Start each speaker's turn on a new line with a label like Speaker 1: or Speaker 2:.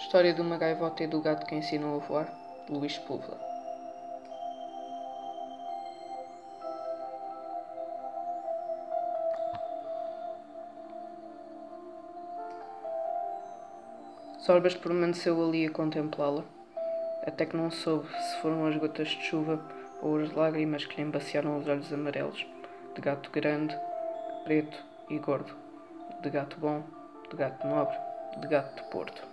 Speaker 1: História de uma gaivota e do gato que ensinou a voar, Luís Sepúlveda. Sorbas permaneceu ali a contemplá-la, até que não soube se foram as gotas de chuva ou as lágrimas que lhe embaciaram os olhos amarelos, de gato grande, preto e gordo, de gato bom, de gato nobre, de gato de Porto.